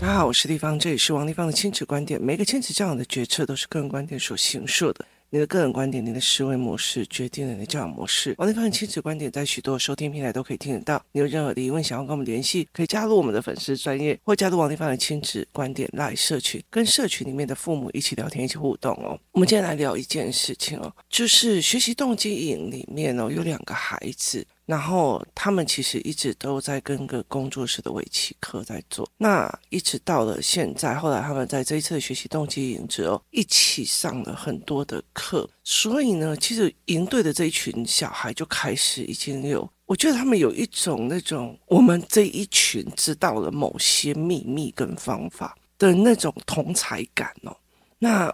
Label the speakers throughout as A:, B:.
A: 大家好，我是丽芳，这里是王丽芳的亲子观点。每个亲子教养的决策都是个人观点所形塑的。你的个人观点，你的思维模式，决定了你的教养模式。王丽芳的亲子观点在许多收听平台都可以听得到。你有任何的疑问想要跟我们联系，可以加入我们的粉丝专业，或加入王丽芳的亲子观点来社群，跟社群里面的父母一起聊天，一起互动哦。我们今天来聊一件事情哦，就是学习动机营里面哦，有两个孩子。然后他们其实一直都在跟个工作室的围棋课在做，那一直到了现在，后来他们在这一次的学习动机营之后，一起上了很多的课，所以呢，其实营队的这一群小孩就开始已经有，我觉得他们有一种那种我们这一群知道了某些秘密跟方法的那种同才感哦。那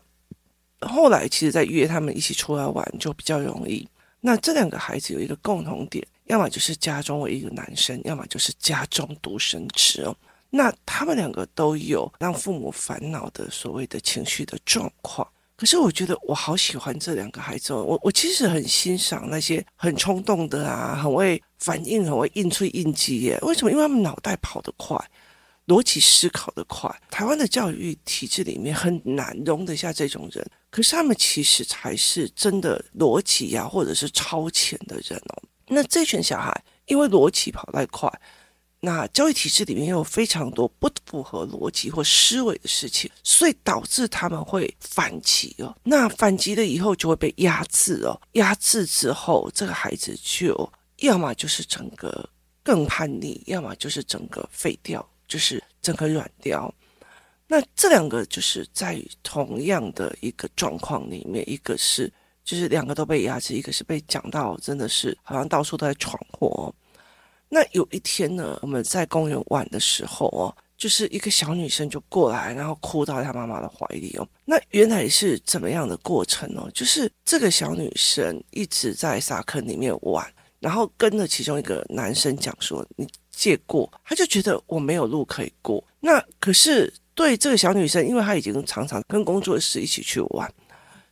A: 后来其实，在约他们一起出来玩就比较容易。那这两个孩子有一个共同点。要么就是家中唯一的男生，要么就是家中独生子哦。那他们两个都有让父母烦恼的所谓的情绪的状况。可是我觉得我好喜欢这两个孩子哦。我我其实很欣赏那些很冲动的啊，很会反应，很会应出应激耶。为什么？因为他们脑袋跑得快，逻辑思考得快。台湾的教育体制里面很难容得下这种人。可是他们其实才是真的逻辑呀，或者是超前的人哦。那这群小孩因为逻辑跑太快，那教育体制里面有非常多不符合逻辑或思维的事情，所以导致他们会反击哦。那反击了以后就会被压制哦，压制之后这个孩子就要么就是整个更叛逆，要么就是整个废掉，就是整个软掉。那这两个就是在同样的一个状况里面，一个是。就是两个都被压制，一个是被讲到真的是好像到处都在闯祸。哦那有一天呢，我们在公园玩的时候哦，就是一个小女生就过来，然后哭到她妈妈的怀里哦。那原来是怎么样的过程哦？就是这个小女生一直在沙坑里面玩，然后跟着其中一个男生讲说：“你借过。”她就觉得我没有路可以过。那可是对这个小女生，因为她已经常常跟工作室一起去玩。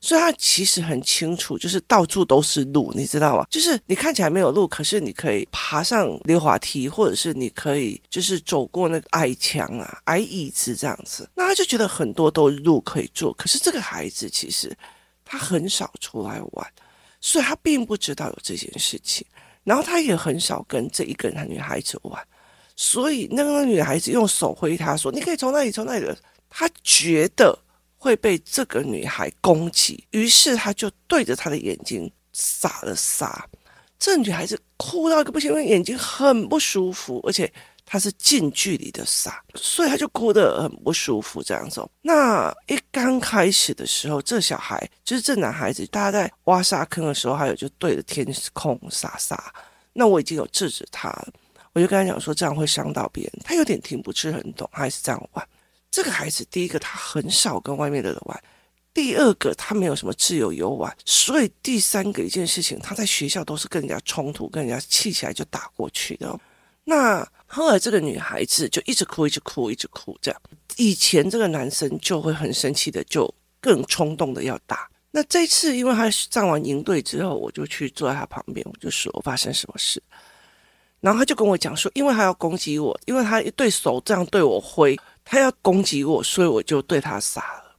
A: 所以他其实很清楚，就是到处都是路，你知道吗？就是你看起来没有路，可是你可以爬上溜滑梯，或者是你可以就是走过那个矮墙啊、矮椅子这样子。那他就觉得很多都路可以做，可是这个孩子其实他很少出来玩，所以他并不知道有这件事情。然后他也很少跟这一个女孩子玩，所以那个女孩子用手挥他说：“你可以从那里，从那里。”他觉得。会被这个女孩攻击，于是他就对着她的眼睛撒了撒。这女孩子哭到一个不行，因为眼睛很不舒服，而且她是近距离的撒，所以她就哭得很不舒服。这样子，那一刚开始的时候，这小孩就是这男孩子，大家在挖沙坑的时候，还有就对着天空撒撒。那我已经有制止他了，我就跟他讲说，这样会伤到别人。他有点听不是很懂，他还是这样玩。这个孩子，第一个他很少跟外面的人玩，第二个他没有什么自由游玩，所以第三个一件事情，他在学校都是跟人家冲突，跟人家气起来就打过去的。那后来这个女孩子就一直哭，一直哭，一直哭，这样。以前这个男生就会很生气的，就更冲动的要打。那这次因为他上完营队之后，我就去坐在他旁边，我就说发生什么事，然后他就跟我讲说，因为他要攻击我，因为他一对手这样对我挥。他要攻击我，所以我就对他撒了。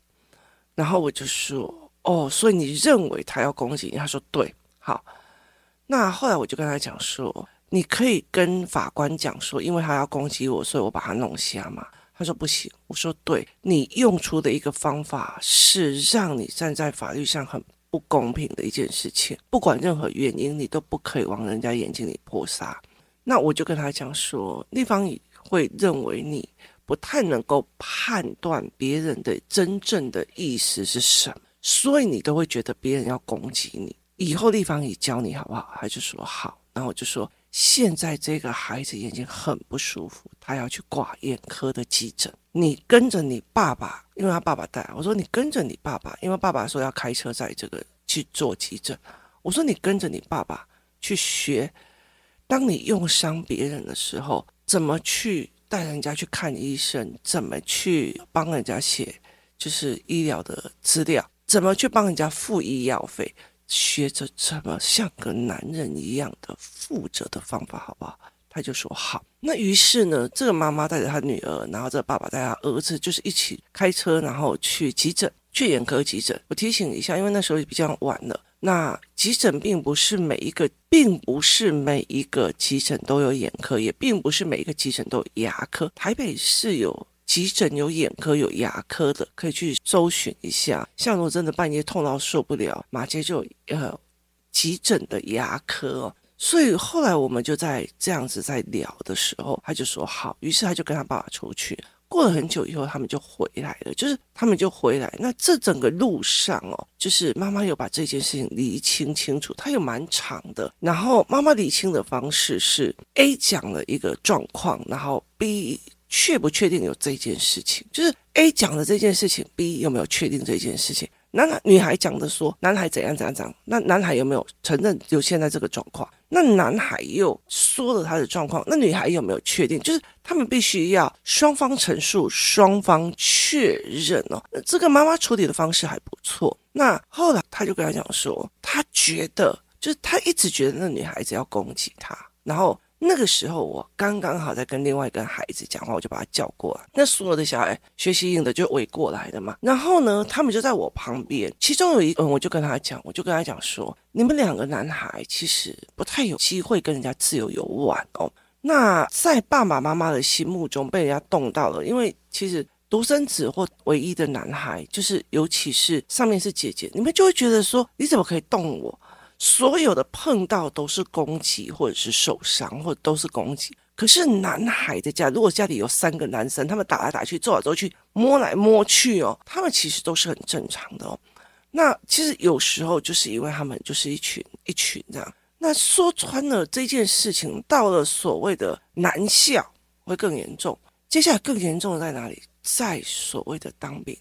A: 然后我就说：“哦，所以你认为他要攻击你？”他说：“对。”好，那后来我就跟他讲说：“你可以跟法官讲说，因为他要攻击我，所以我把他弄瞎嘛。”他说：“不行。”我说：“对，你用出的一个方法是让你站在法律上很不公平的一件事情，不管任何原因，你都不可以往人家眼睛里泼沙。”那我就跟他讲说：“立方也会认为你。”不太能够判断别人的真正的意思是什么，所以你都会觉得别人要攻击你。以后立方也教你好不好？他就说好。然后我就说，现在这个孩子眼睛很不舒服，他要去挂眼科的急诊。你跟着你爸爸，因为他爸爸带。我说你跟着你爸爸，因为爸爸说要开车在这个去做急诊。我说你跟着你爸爸去学，当你用伤别人的时候，怎么去。带人家去看医生，怎么去帮人家写就是医疗的资料，怎么去帮人家付医药费，学着怎么像个男人一样的负责的方法，好不好？他就说好。那于是呢，这个妈妈带着她女儿，然后这爸爸带他儿子，就是一起开车，然后去急诊，去眼科急诊。我提醒一下，因为那时候也比较晚了。那急诊并不是每一个，并不是每一个急诊都有眼科，也并不是每一个急诊都有牙科。台北是有急诊、有眼科、有牙科的，可以去搜寻一下。像我真的半夜痛到受不了，马偕就有呃急诊的牙科哦。所以后来我们就在这样子在聊的时候，他就说好，于是他就跟他爸爸出去。过了很久以后，他们就回来了。就是他们就回来，那这整个路上哦，就是妈妈有把这件事情理清清楚，她有蛮长的。然后妈妈理清的方式是 A 讲了一个状况，然后 B 确不确定有这件事情，就是 A 讲的这件事情，B 有没有确定这件事情？男孩女孩讲的说，男孩怎样怎样怎样，那男孩有没有承认有现在这个状况？那男孩又说了他的状况，那女孩有没有确定？就是他们必须要双方陈述，双方确认哦。那这个妈妈处理的方式还不错。那后来他就跟他讲说，他觉得就是他一直觉得那女孩子要攻击他，然后。那个时候我刚刚好在跟另外一个孩子讲话，我就把他叫过来。那所有的小孩学习英的就围过来的嘛。然后呢，他们就在我旁边。其中有一个，我就跟他讲，我就跟他讲说，你们两个男孩其实不太有机会跟人家自由游玩哦。那在爸爸妈妈的心目中被人家动到了，因为其实独生子或唯一的男孩，就是尤其是上面是姐姐，你们就会觉得说，你怎么可以动我？所有的碰到都是攻击，或者是受伤，或者都是攻击。可是男孩的家，如果家里有三个男生，他们打来打去，走来走去，摸来摸去哦，他们其实都是很正常的哦。那其实有时候就是因为他们就是一群一群这样。那说穿了这件事情，到了所谓的男校会更严重。接下来更严重的在哪里？在所谓的当兵。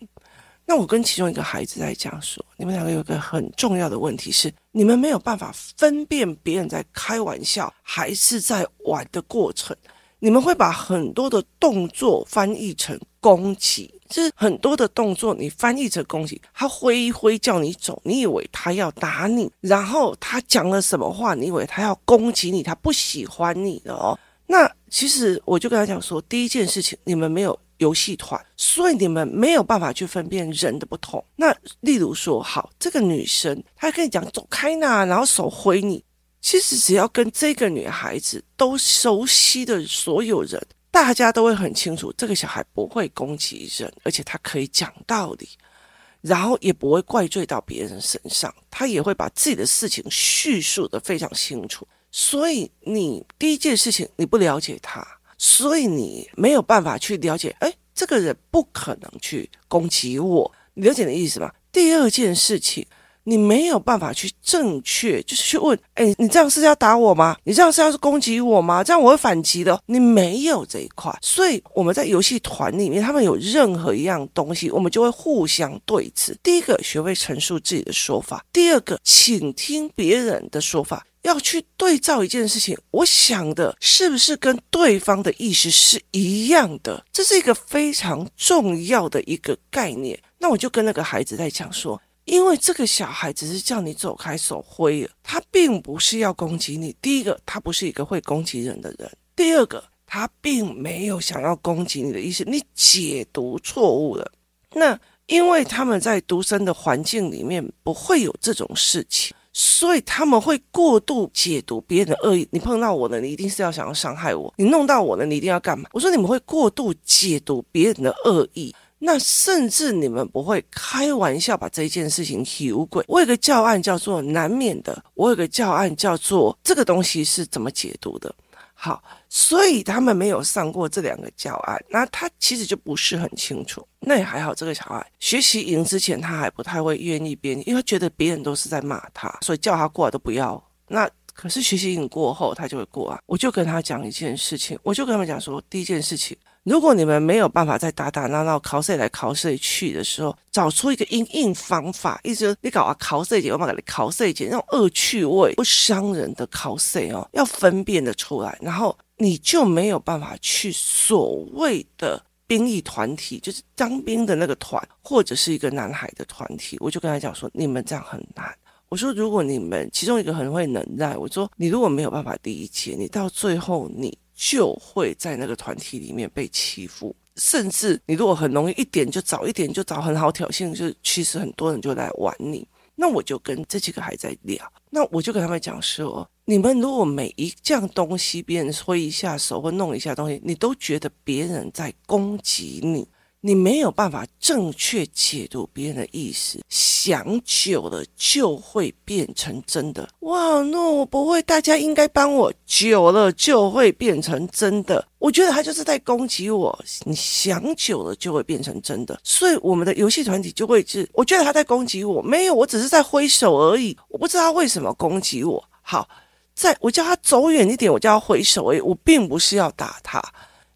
A: 那我跟其中一个孩子在讲说，你们两个有个很重要的问题是，你们没有办法分辨别人在开玩笑还是在玩的过程，你们会把很多的动作翻译成攻击，就是很多的动作你翻译成攻击，他挥一挥叫你走，你以为他要打你，然后他讲了什么话，你以为他要攻击你，他不喜欢你的哦。那其实我就跟他讲说，第一件事情，你们没有。游戏团，所以你们没有办法去分辨人的不同。那例如说，好，这个女生她跟你讲走开呐，然后手挥你。其实只要跟这个女孩子都熟悉的所有人，大家都会很清楚，这个小孩不会攻击人，而且他可以讲道理，然后也不会怪罪到别人身上，他也会把自己的事情叙述得非常清楚。所以你第一件事情，你不了解他。所以你没有办法去了解，哎，这个人不可能去攻击我，你了解的意思吗？第二件事情，你没有办法去正确，就是去问，哎，你这样是要打我吗？你这样是要是攻击我吗？这样我会反击的。你没有这一块，所以我们在游戏团里面，他们有任何一样东西，我们就会互相对峙。第一个，学会陈述自己的说法；第二个，倾听别人的说法。要去对照一件事情，我想的是不是跟对方的意思是一样的？这是一个非常重要的一个概念。那我就跟那个孩子在讲说，因为这个小孩只是叫你走开，手挥了，他并不是要攻击你。第一个，他不是一个会攻击人的人；第二个，他并没有想要攻击你的意思，你解读错误了。那因为他们在独生的环境里面不会有这种事情。所以他们会过度解读别人的恶意。你碰到我了，你一定是要想要伤害我；你弄到我了，你一定要干嘛？我说你们会过度解读别人的恶意，那甚至你们不会开玩笑把这件事情有鬼。我有个教案叫做难免的，我有个教案叫做这个东西是怎么解读的。好，所以他们没有上过这两个教案，那他其实就不是很清楚。那也还好，这个小孩学习赢之前，他还不太会愿意编，因为他觉得别人都是在骂他，所以叫他过来都不要。那可是学习营过后，他就会过啊。我就跟他讲一件事情，我就跟他们讲说，第一件事情。如果你们没有办法在打打闹闹、考试来考试去的时候，找出一个因应方法，意思你搞啊考试节，我们给你考试节，那种恶趣味、不伤人的考试哦，要分辨得出来，然后你就没有办法去所谓的兵役团体，就是当兵的那个团，或者是一个男孩的团体。我就跟他讲说，你们这样很难。我说，如果你们其中一个很会忍耐，我说你如果没有办法理解，你到最后你。就会在那个团体里面被欺负。甚至你如果很容易一点就找一点就找很好挑衅，就其实很多人就来玩你。那我就跟这几个还在聊，那我就跟他们讲说：你们如果每一样东西别人挥一下手或弄一下东西，你都觉得别人在攻击你。你没有办法正确解读别人的意思，想久了就会变成真的。哇，那我不会，大家应该帮我。久了就会变成真的。我觉得他就是在攻击我。你想久了就会变成真的，所以我们的游戏团体就会是，我觉得他在攻击我，没有，我只是在挥手而已。我不知道他为什么攻击我。好，在我叫他走远一点，我叫他挥手而已，我并不是要打他。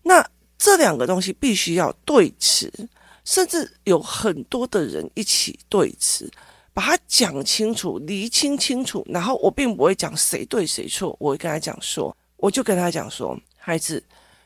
A: 那。这两个东西必须要对峙，甚至有很多的人一起对峙，把它讲清楚、厘清清楚。然后我并不会讲谁对谁错，我会跟他讲说，我就跟他讲说，孩子，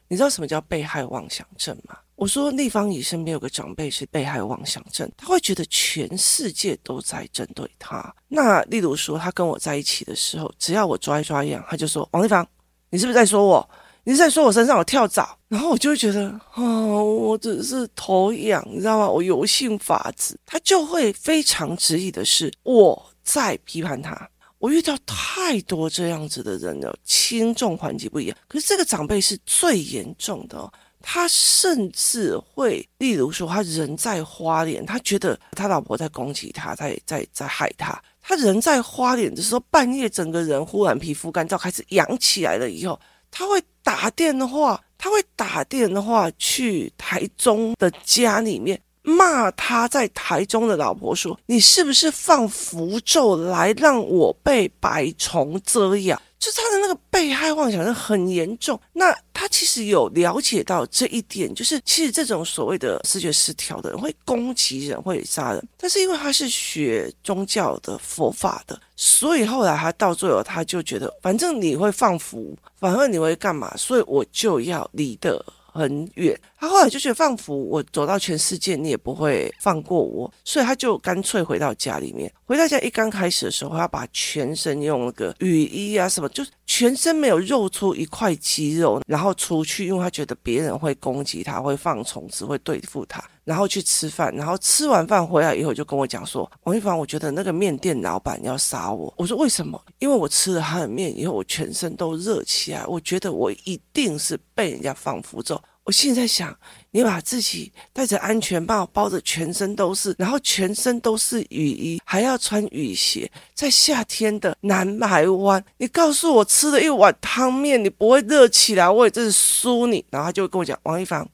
A: 你知道什么叫被害妄想症吗？我说立方你身边有个长辈是被害妄想症，他会觉得全世界都在针对他。那例如说，他跟我在一起的时候，只要我抓一抓痒，他就说王立方，你是不是在说我？你是在说我身上有跳蚤，然后我就会觉得，哦，我只是头痒，你知道吗？我油性发质，他就会非常执意的是我在批判他。我遇到太多这样子的人了，轻重缓急不一样。可是这个长辈是最严重的哦，他甚至会，例如说，他人在花莲，他觉得他老婆在攻击他，在在在害他。他人在花莲的时候，半夜整个人忽然皮肤干燥，开始痒起来了以后。他会打电话，他会打电话去台中的家里面骂他在台中的老婆说：“你是不是放符咒来让我被白虫遮咬？”就他的那个被害妄想症很严重，那他其实有了解到这一点，就是其实这种所谓的视觉失调的人会攻击人，会杀人，但是因为他是学宗教的佛法的，所以后来他到最后他就觉得，反正你会放符，反正你会干嘛，所以我就要离得很远，他后来就觉得放符，我走到全世界，你也不会放过我，所以他就干脆回到家里面。回到家一刚开始的时候，他把全身用那个雨衣啊什么，就是全身没有露出一块肌肉，然后出去，因为他觉得别人会攻击他，会放虫子，会对付他，然后去吃饭，然后吃完饭回来以后就跟我讲说：“王一凡，我觉得那个面店老板要杀我。”我说：“为什么？”因为我吃了他的面以后，我全身都热起来，我觉得我一定是被人家放符咒。我现在想，你把自己戴着安全帽，包着全身都是，然后全身都是雨衣，还要穿雨鞋，在夏天的南台湾，你告诉我吃了一碗汤面，你不会热起来？我也真是输你。然后他就会跟我讲，王一凡，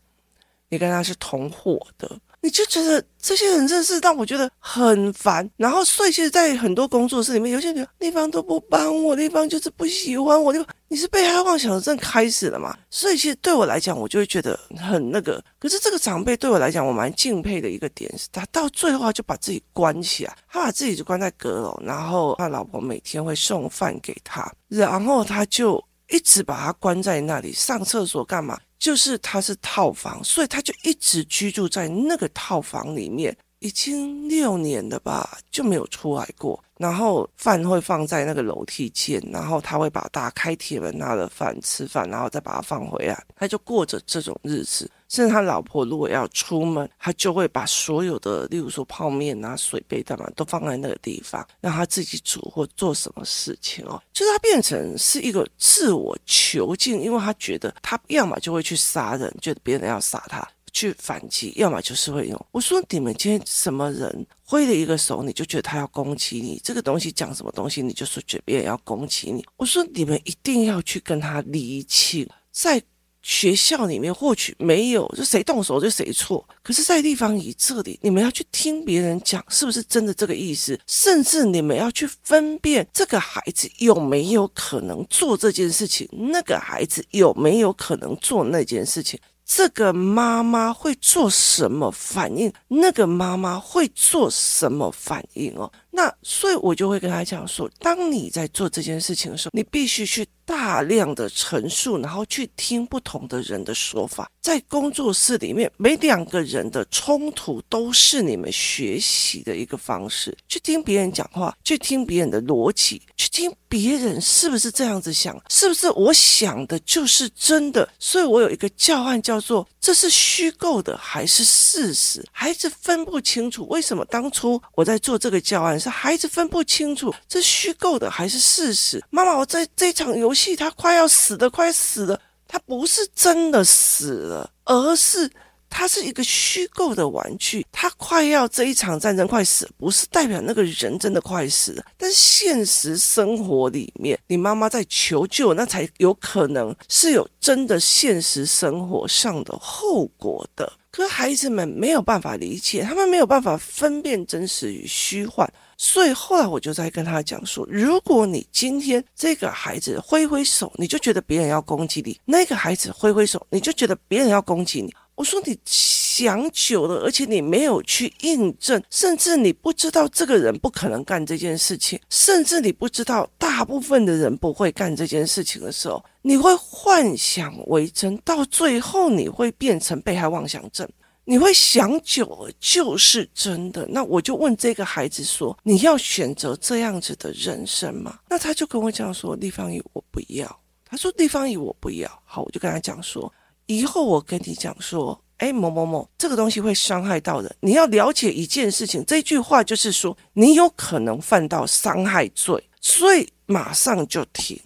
A: 你跟他是同伙的。你就觉得这些人真是让我觉得很烦，然后所以其实，在很多工作室里面，有些人地方都不帮我，地方就是不喜欢我，地方你是被害妄想症开始了嘛？所以其实对我来讲，我就会觉得很那个。可是这个长辈对我来讲，我蛮敬佩的一个点是，他到最后他就把自己关起来，他把自己就关在阁楼，然后他老婆每天会送饭给他，然后他就一直把他关在那里，上厕所干嘛？就是他是套房，所以他就一直居住在那个套房里面，已经六年了吧，就没有出来过。然后饭会放在那个楼梯间，然后他会把打开铁门拿了饭吃饭，然后再把它放回来。他就过着这种日子。甚至他老婆如果要出门，他就会把所有的，例如说泡面啊、水杯干嘛，都放在那个地方，让他自己煮或做什么事情哦。就是他变成是一个自我囚禁，因为他觉得他要么就会去杀人，觉得别人要杀他。去反击，要么就是会用。我说你们今天什么人挥了一个手，你就觉得他要攻击你？这个东西讲什么东西，你就说觉得别人要攻击你？我说你们一定要去跟他厘清，在学校里面或许没有，就谁动手就谁错。可是，在地方以这里，你们要去听别人讲，是不是真的这个意思？甚至你们要去分辨这个孩子有没有可能做这件事情，那个孩子有没有可能做那件事情。这个妈妈会做什么反应？那个妈妈会做什么反应？哦，那所以，我就会跟他讲说，当你在做这件事情的时候，你必须去大量的陈述，然后去听不同的人的说法。在工作室里面，每两个人的冲突都是你们学习的一个方式。去听别人讲话，去听别人的逻辑，去听别人是不是这样子想，是不是我想的就是真的。所以我有一个教案叫做：这是虚构的还是事实？孩子分不清楚，为什么当初我在做这个教案？是孩子分不清楚这虚构的还是事实。妈妈，我在这场游戏，他快要死的，快死了。他不是真的死了，而是他是一个虚构的玩具。他快要这一场战争快死，不是代表那个人真的快死了。但是现实生活里面，你妈妈在求救，那才有可能是有真的现实生活上的后果的。可孩子们没有办法理解，他们没有办法分辨真实与虚幻。所以后来我就在跟他讲说，如果你今天这个孩子挥挥手，你就觉得别人要攻击你；那个孩子挥挥手，你就觉得别人要攻击你。我说你想久了，而且你没有去印证，甚至你不知道这个人不可能干这件事情，甚至你不知道大部分的人不会干这件事情的时候，你会幻想为真，到最后你会变成被害妄想症。你会想久了就是真的。那我就问这个孩子说：“你要选择这样子的人生吗？”那他就跟我讲说：“丽芳姨，我不要。”他说：“丽芳姨，我不要。”好，我就跟他讲说：“以后我跟你讲说，哎，某某某，这个东西会伤害到人。你要了解一件事情，这句话就是说你有可能犯到伤害罪，所以马上就停。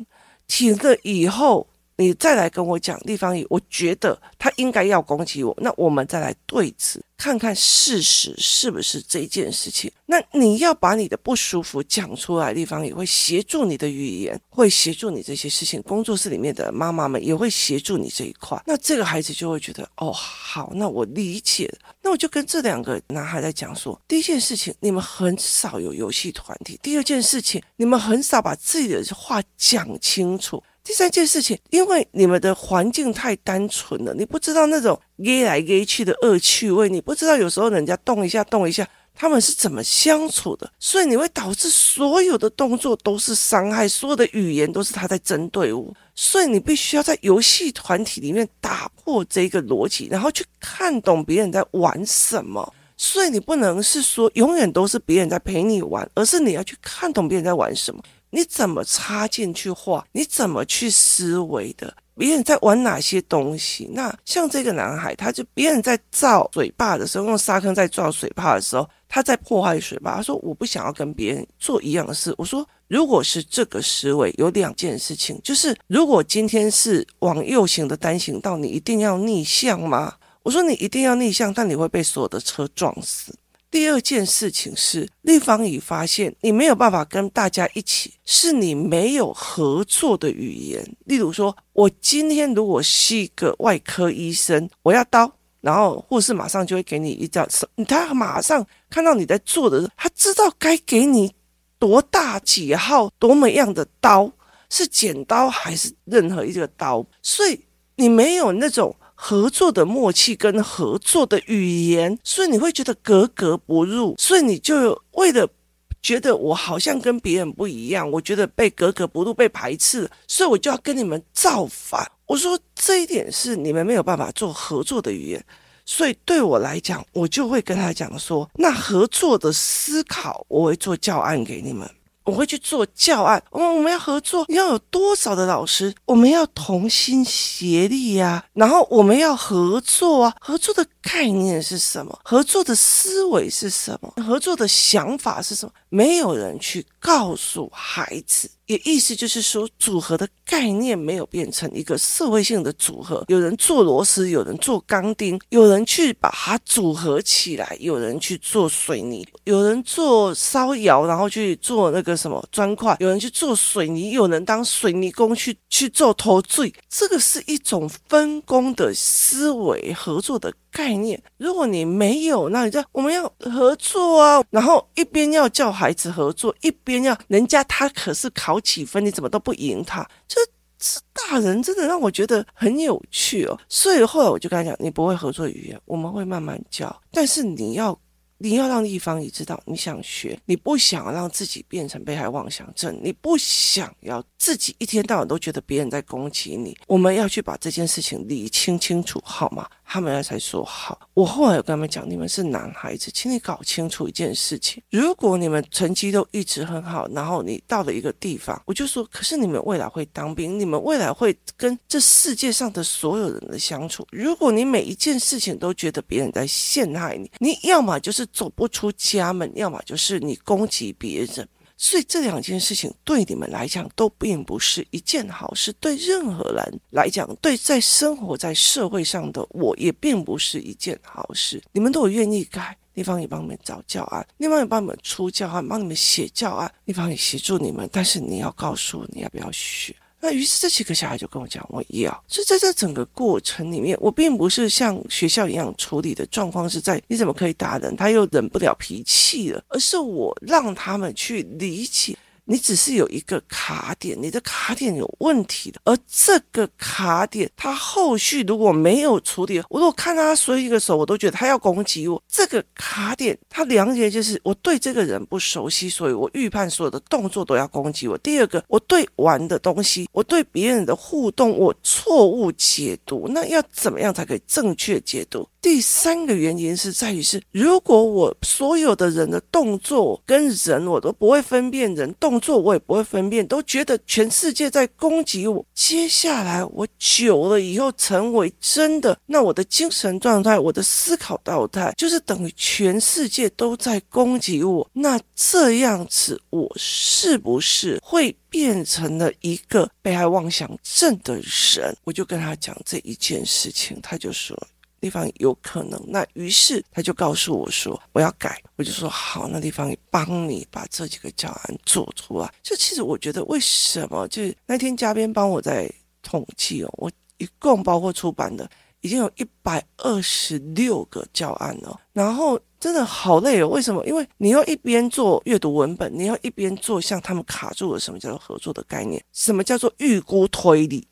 A: 停了以后。”你再来跟我讲地方，我觉得他应该要攻击我，那我们再来对峙，看看事实是不是这件事情。那你要把你的不舒服讲出来，地方也会协助你的语言，会协助你这些事情。工作室里面的妈妈们也会协助你这一块。那这个孩子就会觉得，哦，好，那我理解。那我就跟这两个男孩在讲说，第一件事情，你们很少有游戏团体；第二件事情，你们很少把自己的话讲清楚。第三件事情，因为你们的环境太单纯了，你不知道那种约来约去的恶趣味，你不知道有时候人家动一下动一下，他们是怎么相处的，所以你会导致所有的动作都是伤害，所有的语言都是他在针对我，所以你必须要在游戏团体里面打破这个逻辑，然后去看懂别人在玩什么。所以你不能是说永远都是别人在陪你玩，而是你要去看懂别人在玩什么。你怎么插进去画？你怎么去思维的？别人在玩哪些东西？那像这个男孩，他就别人在造水坝的时候，用沙坑在造水坝的时候，他在破坏水坝。他说：“我不想要跟别人做一样的事。”我说：“如果是这个思维，有两件事情，就是如果今天是往右行的单行道，你一定要逆向吗？”我说：“你一定要逆向，但你会被所有的车撞死。”第二件事情是，丽芳已发现你没有办法跟大家一起，是你没有合作的语言。例如说，我今天如果是一个外科医生，我要刀，然后护士马上就会给你一张，他马上看到你在做的，他知道该给你多大几号多么样的刀，是剪刀还是任何一个刀，所以你没有那种。合作的默契跟合作的语言，所以你会觉得格格不入，所以你就为了觉得我好像跟别人不一样，我觉得被格格不入、被排斥，所以我就要跟你们造反。我说这一点是你们没有办法做合作的语言，所以对我来讲，我就会跟他讲说，那合作的思考，我会做教案给你们。我会去做教案，我们我们要合作，你要有多少的老师？我们要同心协力呀，然后我们要合作啊，合作的概念是什么？合作的思维是什么？合作的想法是什么？没有人去告诉孩子。也意思就是说，组合的概念没有变成一个社会性的组合。有人做螺丝，有人做钢钉，有人去把它组合起来，有人去做水泥，有人做烧窑，然后去做那个什么砖块，有人去做水泥，有人当水泥工去去做头坠。这个是一种分工的思维，合作的概念。如果你没有，那你就我们要合作啊，然后一边要叫孩子合作，一边要人家他可是考。几分你怎么都不赢他，这这大人真的让我觉得很有趣哦。所以后来我就跟他讲，你不会合作语言，我们会慢慢教，但是你要你要让一方也知道你想学，你不想让自己变成被害妄想症，你不想要自己一天到晚都觉得别人在攻击你。我们要去把这件事情理清清楚，好吗？他们才说好。我后来有跟他们讲，你们是男孩子，请你搞清楚一件事情：如果你们成绩都一直很好，然后你到了一个地方，我就说，可是你们未来会当兵，你们未来会跟这世界上的所有人的相处。如果你每一件事情都觉得别人在陷害你，你要么就是走不出家门，要么就是你攻击别人。所以这两件事情对你们来讲都并不是一件好事，对任何人来讲，对在生活在社会上的我也并不是一件好事。你们都有愿意改，立方也帮你们找教案，立方也帮你们出教案，帮你们写教案，立方也协助你们，但是你要告诉我你要不要学。那于是这几个小孩就跟我讲，我要。所以在这整个过程里面，我并不是像学校一样处理的状况是在你怎么可以打人，他又忍不了脾气了，而是我让他们去理解。你只是有一个卡点，你的卡点有问题的，而这个卡点，他后续如果没有处理，我如果看到他所有一个手，我都觉得他要攻击我。这个卡点，他两点就是我对这个人不熟悉，所以我预判所有的动作都要攻击我。第二个，我对玩的东西，我对别人的互动，我错误解读，那要怎么样才可以正确解读？第三个原因是在于是，如果我所有的人的动作跟人我都不会分辨，人动作我也不会分辨，都觉得全世界在攻击我。接下来我久了以后成为真的，那我的精神状态、我的思考状态，就是等于全世界都在攻击我。那这样子，我是不是会变成了一个被害妄想症的人？我就跟他讲这一件事情，他就说。地方有可能，那于是他就告诉我说我要改，我就说好，那地方帮你把这几个教案做出来。就其实我觉得为什么，就是那天嘉宾帮我在统计哦，我一共包括出版的已经有一百二十六个教案了，然后真的好累哦。为什么？因为你要一边做阅读文本，你要一边做像他们卡住了什么叫做合作的概念，什么叫做预估推理。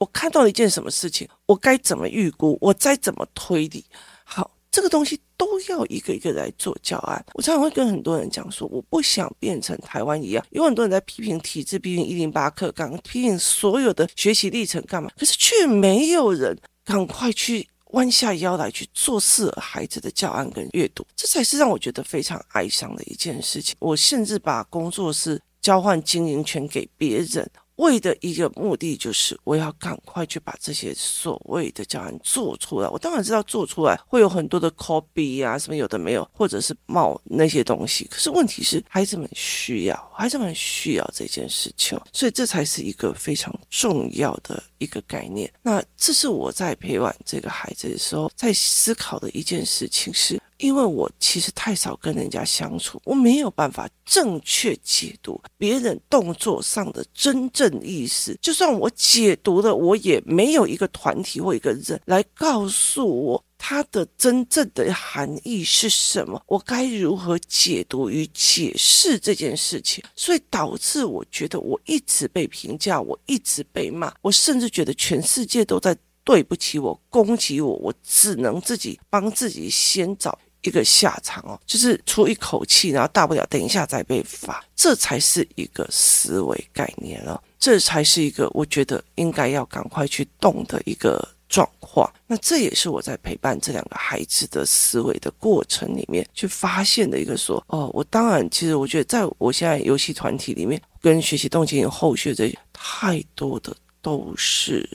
A: 我看到了一件什么事情，我该怎么预估，我再怎么推理？好，这个东西都要一个一个来做教案。我常常会跟很多人讲说，我不想变成台湾一样，有很多人在批评体制，批评一零八课纲，批评所有的学习历程干嘛？可是却没有人赶快去弯下腰来去做适合孩子的教案跟阅读，这才是让我觉得非常哀伤的一件事情。我甚至把工作室交换经营权给别人。为的一个目的就是，我要赶快去把这些所谓的教案做出来。我当然知道做出来会有很多的 copy 啊，什么有的没有，或者是冒那些东西。可是问题是，孩子们需要，孩子们需要这件事情，所以这才是一个非常重要的一个概念。那这是我在陪伴这个孩子的时候，在思考的一件事情是。因为我其实太少跟人家相处，我没有办法正确解读别人动作上的真正意思。就算我解读了，我也没有一个团体或一个人来告诉我它的真正的含义是什么，我该如何解读与解释这件事情。所以导致我觉得我一直被评价，我一直被骂，我甚至觉得全世界都在对不起我，攻击我，我只能自己帮自己先找。一个下场哦，就是出一口气，然后大不了等一下再被罚，这才是一个思维概念了，这才是一个我觉得应该要赶快去动的一个状况。那这也是我在陪伴这两个孩子的思维的过程里面去发现的一个说哦，我当然其实我觉得在我现在游戏团体里面跟学习动机有后续这些太多的都是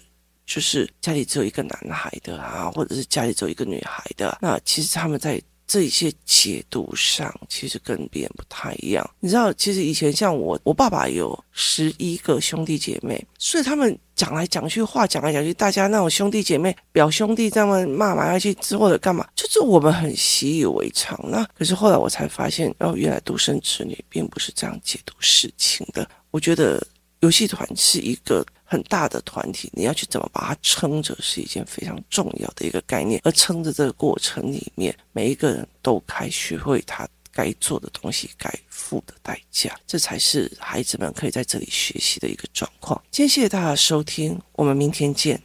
A: 就是家里只有一个男孩的啊，或者是家里只有一个女孩的，那其实他们在。这一些解读上其实跟别人不太一样。你知道，其实以前像我，我爸爸有十一个兄弟姐妹，所以他们讲来讲去话讲来讲去，大家那种兄弟姐妹、表兄弟这么骂来骂去之后的干嘛，就是我们很习以为常。那可是后来我才发现，哦，原来独生子女并不是这样解读事情的。我觉得游戏团是一个。很大的团体，你要去怎么把它撑着，是一件非常重要的一个概念。而撑着这个过程里面，每一个人都该学会他该做的东西，该付的代价，这才是孩子们可以在这里学习的一个状况。今天谢谢大家收听，我们明天见。